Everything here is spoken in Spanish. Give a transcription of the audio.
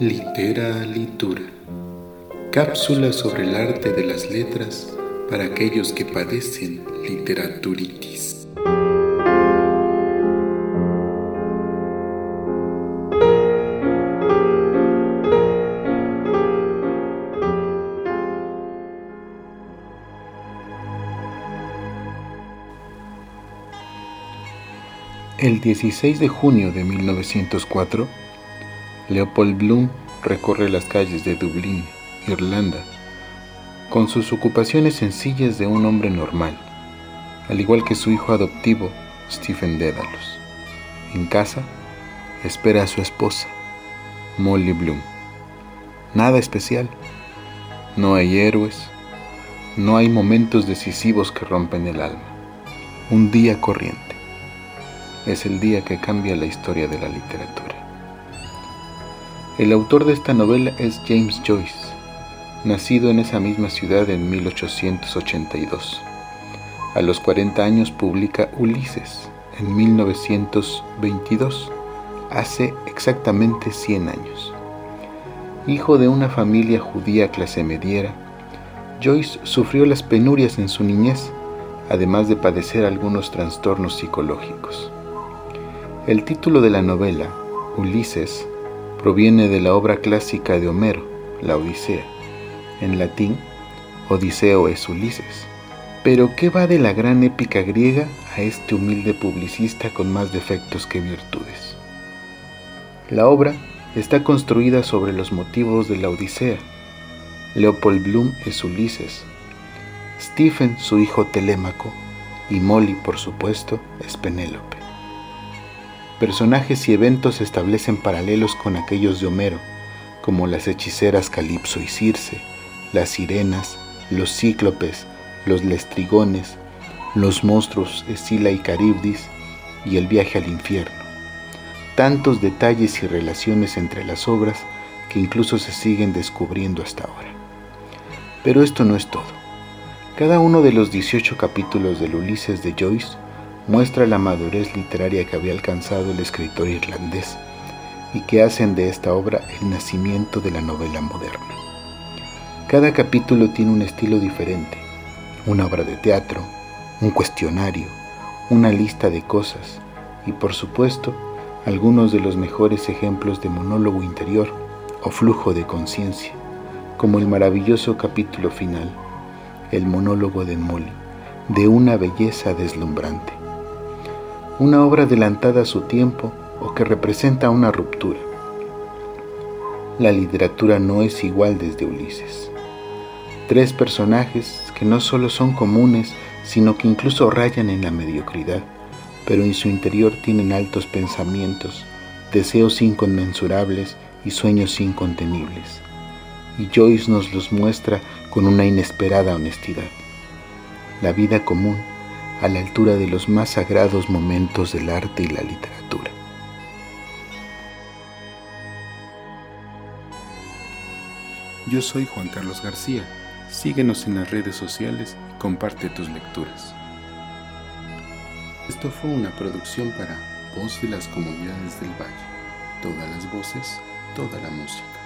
Litera Litura. Cápsula sobre el arte de las letras para aquellos que padecen literaturitis. El 16 de junio de 1904, Leopold Bloom recorre las calles de Dublín, Irlanda, con sus ocupaciones sencillas de un hombre normal, al igual que su hijo adoptivo, Stephen Dédalos. En casa, espera a su esposa, Molly Bloom. Nada especial. No hay héroes. No hay momentos decisivos que rompen el alma. Un día corriente es el día que cambia la historia de la literatura. El autor de esta novela es James Joyce, nacido en esa misma ciudad en 1882. A los 40 años publica Ulises en 1922, hace exactamente 100 años. Hijo de una familia judía clase mediera, Joyce sufrió las penurias en su niñez, además de padecer algunos trastornos psicológicos. El título de la novela, Ulises, proviene de la obra clásica de Homero, la Odisea. En latín, Odiseo es Ulises. Pero ¿qué va de la gran épica griega a este humilde publicista con más defectos que virtudes? La obra está construida sobre los motivos de la Odisea. Leopold Bloom es Ulises, Stephen su hijo Telémaco y Molly, por supuesto, es Penélope personajes y eventos establecen paralelos con aquellos de Homero, como las hechiceras Calipso y Circe, las sirenas, los cíclopes, los lestrigones, los monstruos Escila y Caribdis y el viaje al infierno. Tantos detalles y relaciones entre las obras que incluso se siguen descubriendo hasta ahora. Pero esto no es todo. Cada uno de los 18 capítulos del Ulises de Joyce muestra la madurez literaria que había alcanzado el escritor irlandés y que hacen de esta obra el nacimiento de la novela moderna. Cada capítulo tiene un estilo diferente, una obra de teatro, un cuestionario, una lista de cosas y por supuesto algunos de los mejores ejemplos de monólogo interior o flujo de conciencia, como el maravilloso capítulo final, el monólogo de Molly, de una belleza deslumbrante una obra adelantada a su tiempo o que representa una ruptura. La literatura no es igual desde Ulises. Tres personajes que no solo son comunes, sino que incluso rayan en la mediocridad, pero en su interior tienen altos pensamientos, deseos inconmensurables y sueños incontenibles. Y Joyce nos los muestra con una inesperada honestidad. La vida común a la altura de los más sagrados momentos del arte y la literatura. Yo soy Juan Carlos García. Síguenos en las redes sociales y comparte tus lecturas. Esto fue una producción para Voz de las Comunidades del Valle. Todas las voces, toda la música.